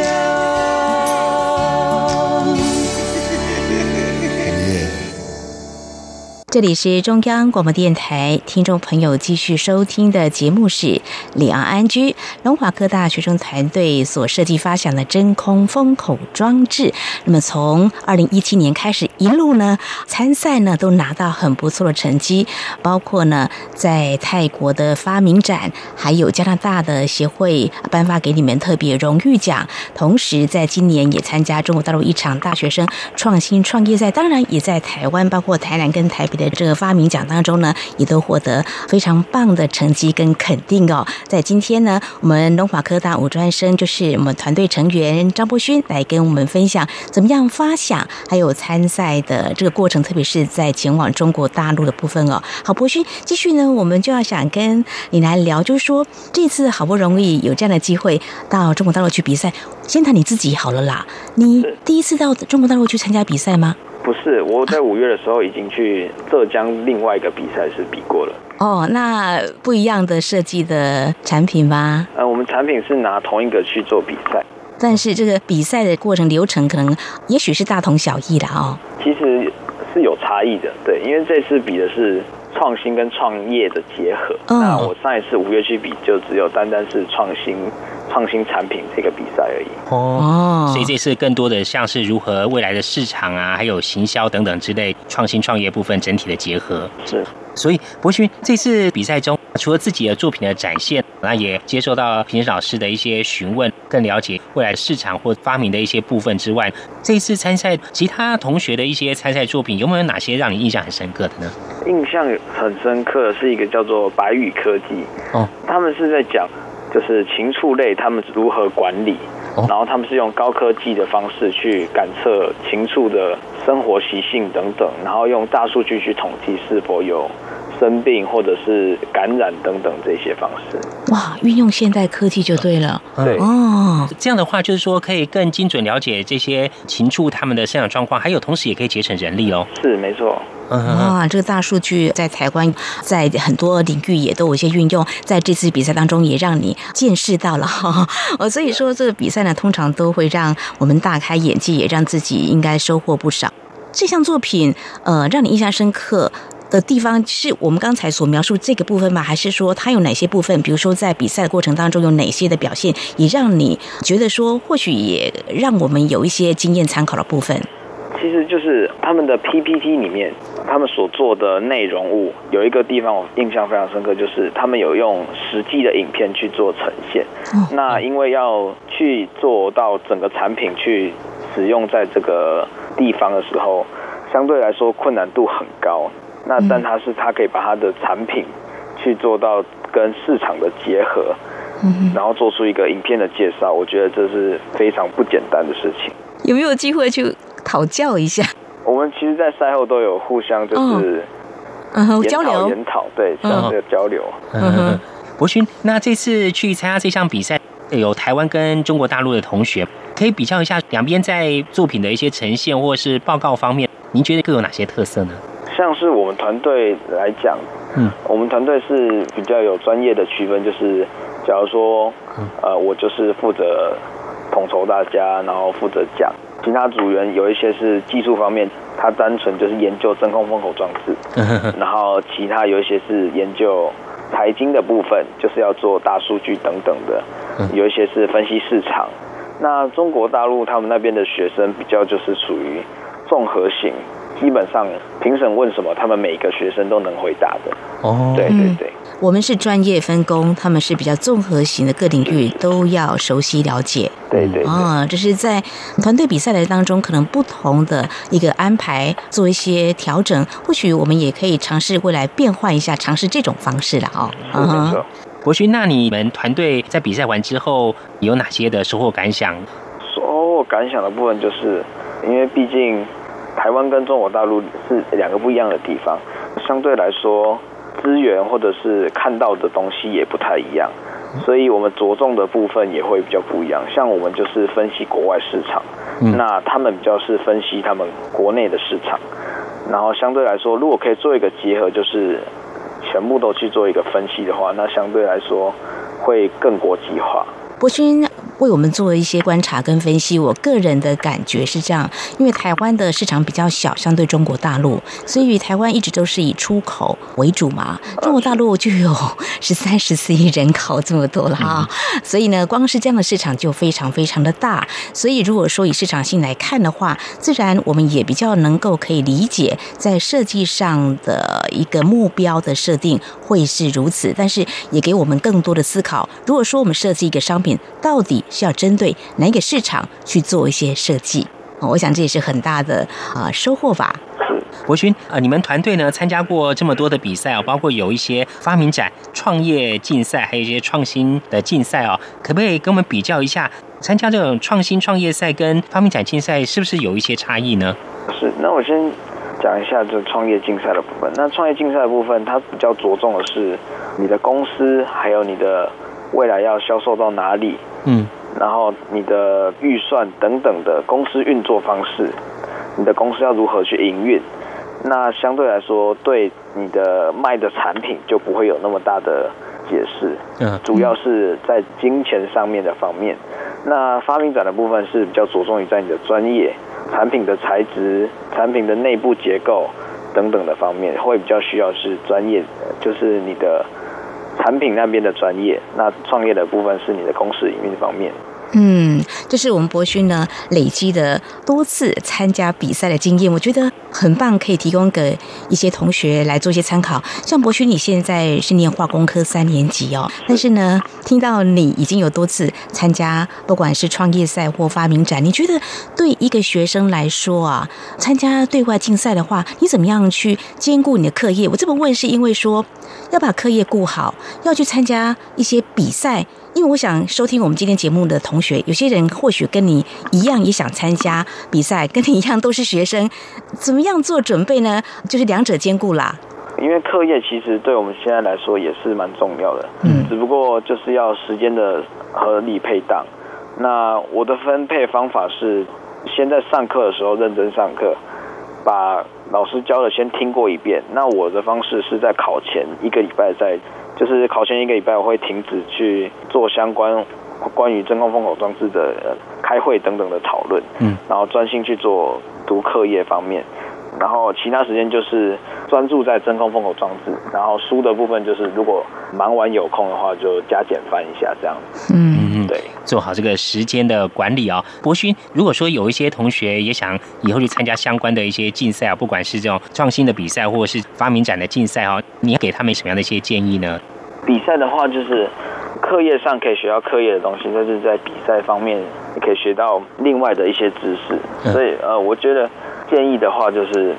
这里是中央广播电台，听众朋友继续收听的节目是《里昂安居》，龙华科大学生团队所设计发想的真空封口装置。那么从二零一七年开始，一路呢参赛呢都拿到很不错的成绩，包括呢在泰国的发明展，还有加拿大的协会颁发给你们特别荣誉奖。同时在今年也参加中国大陆一场大学生创新创业赛，当然也在台湾，包括台南跟台北的。这个发明奖当中呢，也都获得非常棒的成绩跟肯定哦。在今天呢，我们龙华科大五专生就是我们团队成员张博勋来跟我们分享怎么样发想，还有参赛的这个过程，特别是在前往中国大陆的部分哦。好，博勋，继续呢，我们就要想跟你来聊，就是说这次好不容易有这样的机会到中国大陆去比赛，先谈你自己好了啦。你第一次到中国大陆去参加比赛吗？不是，我在五月的时候已经去浙江另外一个比赛是比过了。哦，那不一样的设计的产品吗？呃，我们产品是拿同一个去做比赛，但是这个比赛的过程流程可能也许是大同小异的哦。其实是有差异的，对，因为这次比的是创新跟创业的结合。那我上一次五月去比，就只有单单是创新。创新产品这个比赛而已哦，所以这次更多的像是如何未来的市场啊，还有行销等等之类创新创业部分整体的结合是。所以博勋这次比赛中，除了自己的作品的展现，那也接受到评审老师的一些询问，更了解未来市场或发明的一些部分之外，这一次参赛其他同学的一些参赛作品，有没有哪些让你印象很深刻的呢？印象很深刻的是一个叫做白羽科技哦，他们是在讲。就是禽畜类，他们如何管理？然后他们是用高科技的方式去感测禽畜的生活习性等等，然后用大数据去统计是否有生病或者是感染等等这些方式。哇，运用现代科技就对了。对哦，这样的话就是说可以更精准了解这些禽畜它们的生长状况，还有同时也可以节省人力哦。是没错。哇，这个大数据在台湾在很多领域也都有一些运用，在这次比赛当中也让你见识到了哈。(laughs) 哦，所以说这个比赛呢，通常都会让我们大开眼界，也让自己应该收获不少。这项作品，呃，让你印象深刻的地方，是我们刚才所描述这个部分吗？还是说它有哪些部分？比如说在比赛的过程当中有哪些的表现，也让你觉得说，或许也让我们有一些经验参考的部分。其实就是他们的 PPT 里面，他们所做的内容物有一个地方我印象非常深刻，就是他们有用实际的影片去做呈现。那因为要去做到整个产品去使用在这个地方的时候，相对来说困难度很高。那但他是他可以把他的产品去做到跟市场的结合，嗯然后做出一个影片的介绍，我觉得这是非常不简单的事情。有没有机会去？讨教一下，我们其实，在赛后都有互相就是嗯交流研讨，对，这样的交流。嗯，博勋，那这次去参加这项比赛，有台湾跟中国大陆的同学，可以比较一下两边在作品的一些呈现或是报告方面，您觉得各有哪些特色呢？像是我们团队来讲，嗯，我们团队是比较有专业的区分，就是假如说，呃，我就是负责统筹大家，然后负责讲。其他组员有一些是技术方面，他单纯就是研究真空封口装置，(laughs) 然后其他有一些是研究财经的部分，就是要做大数据等等的，有一些是分析市场。那中国大陆他们那边的学生比较就是属于综合型，基本上评审问什么，他们每个学生都能回答的。哦，对对对。我们是专业分工，他们是比较综合型的，各领域都要熟悉了解。对对啊，这是在团队比赛的当中，可能不同的一个安排，做一些调整。或许我们也可以尝试未来变换一下，尝试这种方式了哦。嗯哼，博勋，那你们团队在比赛完之后有哪些的收获感想？收获感想的部分就是，因为毕竟台湾跟中国大陆是两个不一样的地方，相对来说资源或者是看到的东西也不太一样。所以我们着重的部分也会比较不一样，像我们就是分析国外市场，那他们比较是分析他们国内的市场，然后相对来说，如果可以做一个结合，就是全部都去做一个分析的话，那相对来说会更国际化。博勋。为我们做一些观察跟分析，我个人的感觉是这样：因为台湾的市场比较小，相对中国大陆，所以台湾一直都是以出口为主嘛。中国大陆就有 (laughs) 十三十四亿人口这么多了啊，所以呢，光是这样的市场就非常非常的大。所以如果说以市场性来看的话，自然我们也比较能够可以理解，在设计上的一个目标的设定会是如此，但是也给我们更多的思考。如果说我们设计一个商品，到底是要针对哪一个市场去做一些设计？我想这也是很大的啊收获吧。博勋啊，你们团队呢参加过这么多的比赛啊，包括有一些发明展、创业竞赛，还有一些创新的竞赛哦，可不可以跟我们比较一下，参加这种创新创业赛跟发明展竞赛是不是有一些差异呢？是，那我先讲一下这创业竞赛的部分。那创业竞赛的部分，它比较着重的是你的公司，还有你的未来要销售到哪里。嗯。然后你的预算等等的公司运作方式，你的公司要如何去营运？那相对来说，对你的卖的产品就不会有那么大的解释。嗯，主要是在金钱上面的方面。那发明展的部分是比较着重于在你的专业产品的材质、产品的内部结构等等的方面，会比较需要是专业，就是你的。产品那边的专业，那创业的部分是你的公司营运方面。嗯，这是我们博勋呢累积的多次参加比赛的经验，我觉得很棒，可以提供给一些同学来做一些参考。像博勋，你现在是念化工科三年级哦，但是呢，听到你已经有多次参加，不管是创业赛或发明展，你觉得对一个学生来说啊，参加对外竞赛的话，你怎么样去兼顾你的课业？我这么问是因为说要把课业顾好，要去参加一些比赛。因为我想收听我们今天节目的同学，有些人或许跟你一样也想参加比赛，跟你一样都是学生，怎么样做准备呢？(laughs) 就是两者兼顾啦。因为课业其实对我们现在来说也是蛮重要的，嗯，只不过就是要时间的合理配档。那我的分配方法是，先在上课的时候认真上课，把老师教的先听过一遍。那我的方式是在考前一个礼拜再。就是考前一个礼拜，我会停止去做相关关于真空封口装置的开会等等的讨论，嗯，然后专心去做读课业方面，然后其他时间就是专注在真空封口装置，然后书的部分就是如果忙完有空的话，就加减翻一下这样。子，嗯，对，做好这个时间的管理啊。博勋，如果说有一些同学也想以后去参加相关的一些竞赛啊，不管是这种创新的比赛或者是发明展的竞赛啊，你给他们什么样的一些建议呢？比赛的话，就是课业上可以学到课业的东西，但是在比赛方面也可以学到另外的一些知识。所以，呃，我觉得建议的话，就是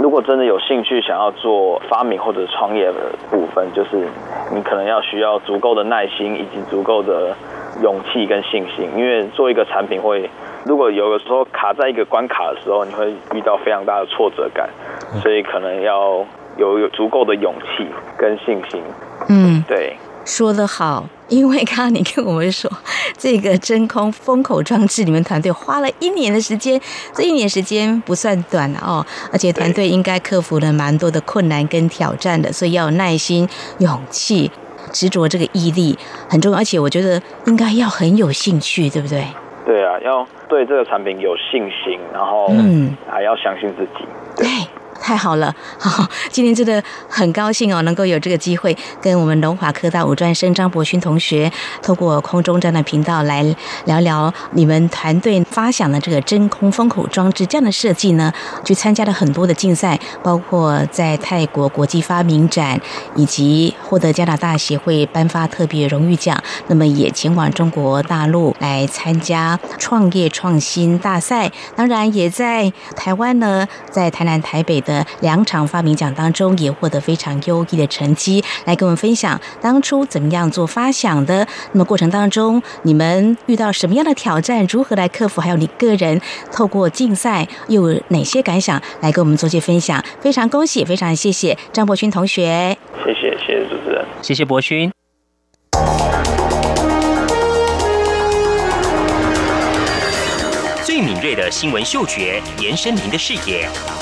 如果真的有兴趣想要做发明或者创业的部分，就是你可能要需要足够的耐心以及足够的勇气跟信心，因为做一个产品会，如果有的时候卡在一个关卡的时候，你会遇到非常大的挫折感，所以可能要有有足够的勇气跟信心。嗯，对，说得好。因为刚刚你跟我们说，这个真空封口装置，你们团队花了一年的时间，这一年时间不算短哦，而且团队应该克服了蛮多的困难跟挑战的，所以要有耐心、勇气、执着，这个毅力很重要。而且我觉得应该要很有兴趣，对不对？对啊，要对这个产品有信心，然后嗯，还要相信自己。对。太好了！好，今天真的很高兴哦，能够有这个机会跟我们龙华科大五专生张博勋同学，透过空中站的频道来聊聊你们团队发想的这个真空封口装置这样的设计呢？去参加了很多的竞赛，包括在泰国国际发明展，以及获得加拿大协会颁发特别荣誉奖。那么也前往中国大陆来参加创业创新大赛，当然也在台湾呢，在台南、台北的两场发明奖当中也获得非常优异的成绩，来跟我们分享当初怎么样做发想的。那么过程当中，你们遇到什么样的挑战，如何来克服？还有你个人透过竞赛又有哪些感想，来跟我们做些分享？非常恭喜，非常谢谢张博勋同学。谢谢，谢谢主持人，谢谢博勋。最敏锐的新闻嗅觉，延伸您的视野，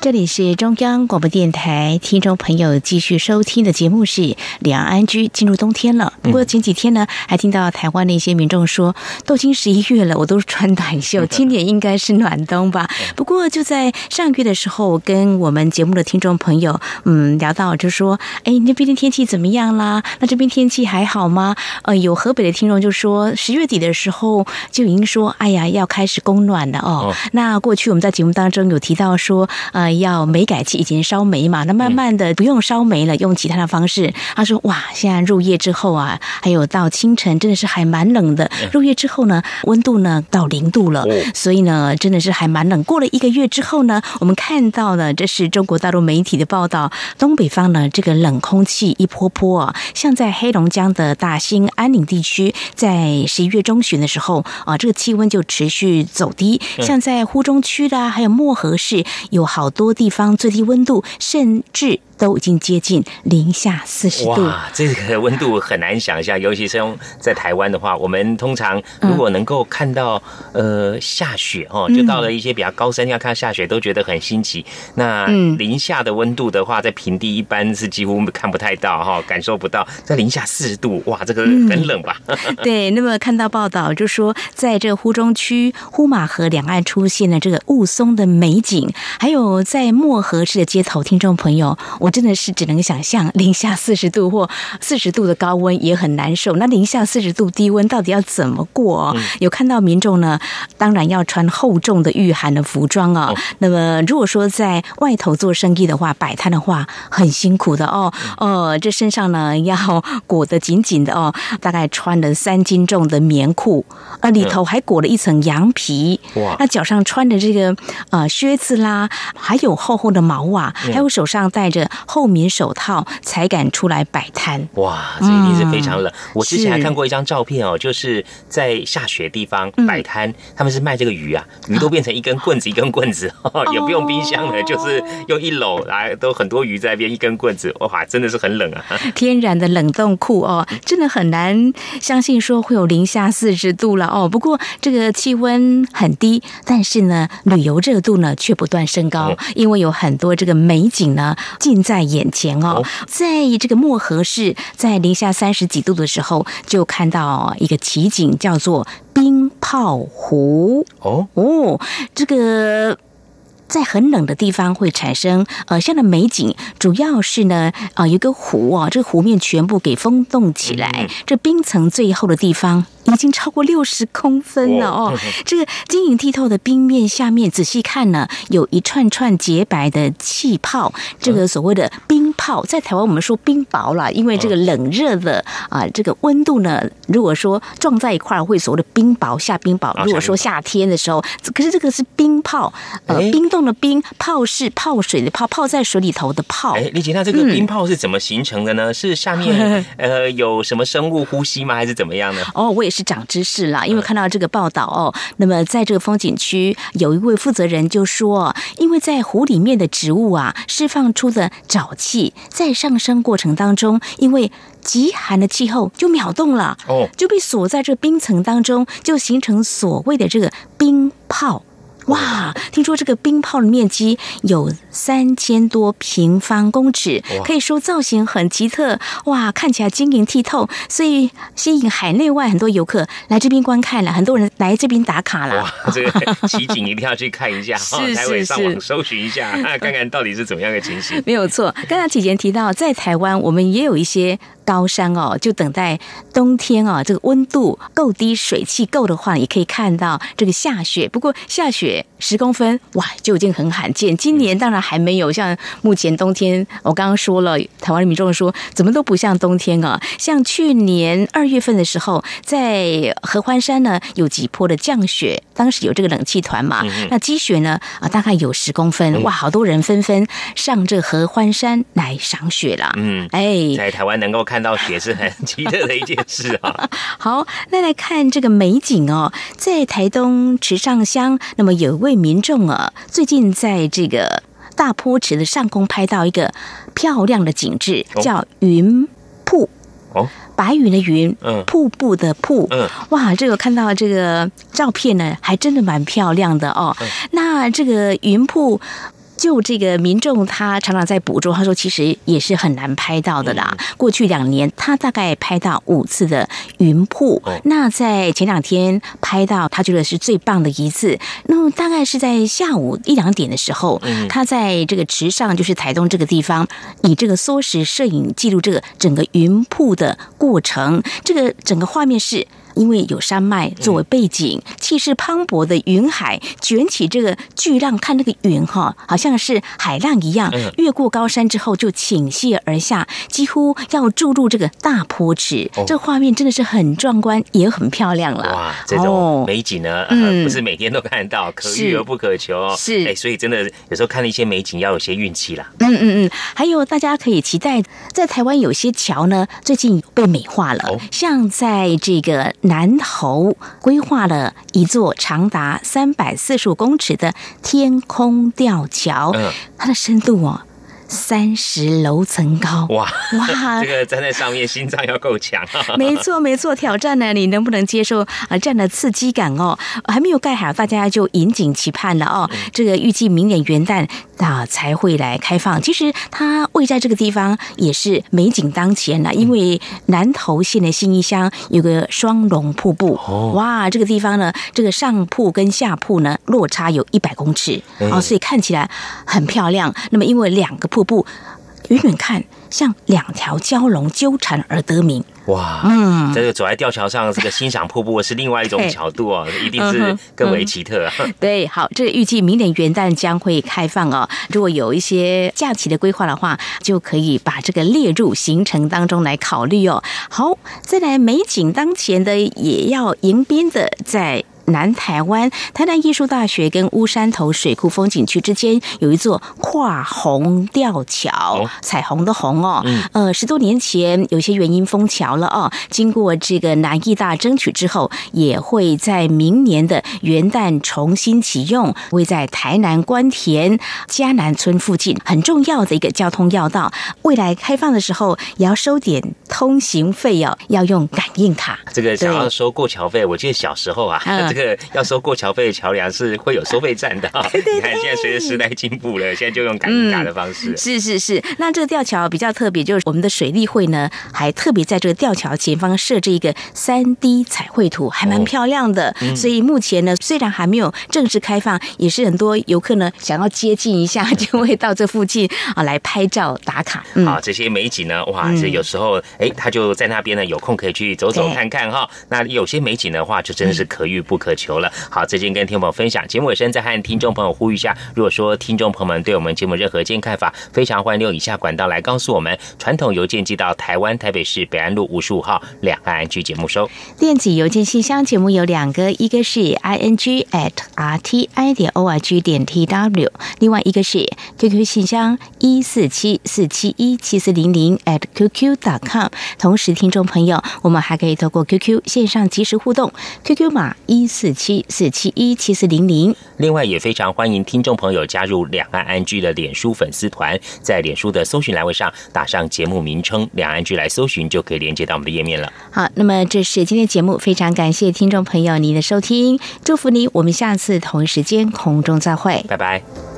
这里是中央广播电台，听众朋友继续收听的节目是《两岸居》。进入冬天了，不过前几天呢，还听到台湾的一些民众说，都已经十一月了，我都穿短袖，今年应该是暖冬吧。不过就在上个月的时候，我跟我们节目的听众朋友，嗯，聊到就说，哎，那边的天气怎么样啦？那这边天气还好吗？呃，有河北的听众就说，十月底的时候就已经说，哎呀，要开始供暖了哦。那过去我们在节目当中有提到说，呃。要煤改气，以前烧煤嘛，那慢慢的不用烧煤了，用其他的方式。他说：“哇，现在入夜之后啊，还有到清晨，真的是还蛮冷的。入夜之后呢，温度呢到零度了，所以呢，真的是还蛮冷。过了一个月之后呢，我们看到呢，这是中国大陆媒体的报道，东北方呢这个冷空气一波波啊，像在黑龙江的大兴安岭地区，在十一月中旬的时候啊，这个气温就持续走低，像在呼中区的，还有漠河市，有好。多地方最低温度甚至。都已经接近零下四十度，哇，这个温度很难想象，尤其是用在台湾的话，我们通常如果能够看到呃下雪哦，就到了一些比较高山要看下雪，都觉得很新奇。那零下的温度的话，在平地一般是几乎看不太到哈，感受不到。在零下四十度，哇，这个很冷吧？(laughs) (laughs) 对。那么看到报道就说，在这个呼中区呼马河两岸出现了这个雾凇的美景，还有在漠河市的街头，听众朋友我。真的是只能想象零下四十度或四十度的高温也很难受。那零下四十度低温到底要怎么过？有看到民众呢？当然要穿厚重的御寒的服装啊。那么如果说在外头做生意的话，摆摊的话很辛苦的哦。哦，这身上呢要裹得紧紧的哦，大概穿了三斤重的棉裤，呃，里头还裹了一层羊皮。哇！那脚上穿的这个呃靴子啦，还有厚厚的毛袜，还有手上戴着。厚棉手套才敢出来摆摊。哇，这一定是非常冷。我之前还看过一张照片哦，就是在下雪地方摆摊，他们是卖这个鱼啊，鱼都变成一根棍子，一根棍子，也不用冰箱了，就是用一篓来，都很多鱼在边，一根棍子，哇，真的是很冷啊。(laughs) 天然的冷冻库哦，真的很难相信说会有零下四十度了哦。不过这个气温很低，但是呢，旅游热度呢却不断升高。因为有很多这个美景呢近在眼前哦。在这个漠河市，在零下三十几度的时候，就看到一个奇景，叫做冰泡湖。哦哦，这个。在很冷的地方会产生呃这样的美景，主要是呢啊有个湖啊，这个湖面全部给封冻起来，这冰层最厚的地方。已经超过六十公分了哦！这个晶莹剔透的冰面下面，仔细看呢，有一串串洁白的气泡。这个所谓的冰泡，在台湾我们说冰雹了，因为这个冷热的啊，这个温度呢，如果说撞在一块儿，会所谓的冰雹下冰雹。如果说夏天的时候，可是这个是冰泡，呃，冰冻的冰泡是泡水的泡，泡在水里头的泡。哎，李姐，那这个冰泡是怎么形成的呢？是下面 (laughs) 呃有什么生物呼吸吗？还是怎么样呢？哦，我也是。是长知识了，因为看到这个报道哦，那么在这个风景区有一位负责人就说，因为在湖里面的植物啊释放出的沼气，在上升过程当中，因为极寒的气候就秒冻了哦，就被锁在这冰层当中，就形成所谓的这个冰泡。哇，听说这个冰泡的面积有三千多平方公尺，可以说造型很奇特。哇，看起来晶莹剔透，所以吸引海内外很多游客来这边观看了，很多人来这边打卡了。哇，这个奇景一定要去看一下，(laughs) 是是是，上网搜寻一下，看看到底是怎么样的情形。(laughs) 没有错，刚刚启前提到，在台湾我们也有一些。高山哦，就等待冬天哦，这个温度够低，水汽够的话，也可以看到这个下雪。不过下雪十公分，哇，就已经很罕见。今年当然还没有像目前冬天，我刚刚说了，台湾的民众说怎么都不像冬天啊。像去年二月份的时候，在合欢山呢有几坡的降雪，当时有这个冷气团嘛，那积雪呢啊大概有十公分，哇，好多人纷纷上这合欢山来赏雪了。嗯，哎，在台湾能够看。看到雪是很奇特的一件事啊！(laughs) 好，那来看这个美景哦，在台东池上乡，那么有一位民众啊，最近在这个大坡池的上空拍到一个漂亮的景致，叫云瀑哦，白云的云，嗯，瀑布的瀑，嗯，哇，这个看到这个照片呢，还真的蛮漂亮的哦。那这个云瀑。就这个民众，他常常在捕捉。他说，其实也是很难拍到的啦。过去两年，他大概拍到五次的云瀑。那在前两天拍到，他觉得是最棒的一次。那么大概是在下午一两点的时候，他在这个池上，就是台东这个地方，以这个缩时摄影记录这个整个云瀑的过程。这个整个画面是。因为有山脉作为背景，气势磅礴的云海卷起这个巨浪，看那个云哈，好像是海浪一样，越过高山之后就倾泻而下，几乎要注入这个大坡池。这画面真的是很壮观，也很漂亮了。哇，这种美景呢，不是每天都看到，可遇而不可求。是，哎，所以真的有时候看一些美景要有些运气啦。嗯嗯嗯，还有大家可以期待，在台湾有些桥呢，最近被美化了，像在这个。南投规划了一座长达三百四十五公尺的天空吊桥，它的深度哦。三十楼层高哇哇！(laughs) 这个站在上面，心脏要够强。(laughs) 没错没错，挑战呢，你能不能接受啊？这样的刺激感哦，还没有盖好，大家就引颈期盼了哦。这个预计明年元旦啊才会来开放。其实它位在这个地方也是美景当前了，因为南投县的新义乡有个双龙瀑布哇，这个地方呢，这个上瀑跟下瀑呢落差有一百公尺啊，所以看起来很漂亮。那么因为两个瀑瀑布远远看像两条蛟龙纠缠而得名。哇，嗯，这个走在吊桥上，这个欣赏瀑布是另外一种角度哦，一定是更为奇特。对，好，这预计明年元旦将会开放哦。如果有一些假期的规划的话，就可以把这个列入行程当中来考虑哦。好，再来美景当前的也要迎宾的在。南台湾台南艺术大学跟乌山头水库风景区之间有一座跨虹吊桥，彩虹的虹哦，呃，十多年前有些原因封桥了哦，经过这个南艺大争取之后，也会在明年的元旦重新启用，位在台南关田嘉南村附近，很重要的一个交通要道。未来开放的时候也要收点通行费哦，要用感应卡。这个想要收过桥费，我记得小时候啊。(laughs) 个要收过桥费的桥梁是会有收费站的。(laughs) 你看现在随着时代进步了，现在就用感应卡的方式。是是是，那这个吊桥比较特别，就是我们的水利会呢，还特别在这个吊桥前方设置一个三 D 彩绘图，还蛮漂亮的。所以目前呢，虽然还没有正式开放，也是很多游客呢想要接近一下，(laughs) 就会到这附近啊来拍照打卡。好，这些美景呢，哇，这有时候哎，他就在那边呢，有空可以去走走看看哈。那有些美景的话，就真的是可遇不可渴求了。好，最近跟听众朋友分享，节目尾声再和听众朋友呼吁一下，如果说听众朋友们对我们节目任何意见看法，非常欢迎用以下管道来告诉我们：传统邮件寄到台湾台北市北安路五十五号两岸安居节目收；电子邮件信箱节目有两个，一个是 i n g at r t i 点 o r g 点 t w，另外一个是 QQ 信箱一四七四七一七四零零 at qq dot com。同时，听众朋友，我们还可以透过 QQ 线上即时互动，QQ 码一四七四七一七四零零。另外，也非常欢迎听众朋友加入两岸安居的脸书粉丝团，在脸书的搜寻栏位上打上节目名称“两岸居”来搜寻，就可以连接到我们的页面了。好，那么这是今天节目，非常感谢听众朋友您的收听，祝福你，我们下次同一时间空中再会，拜拜。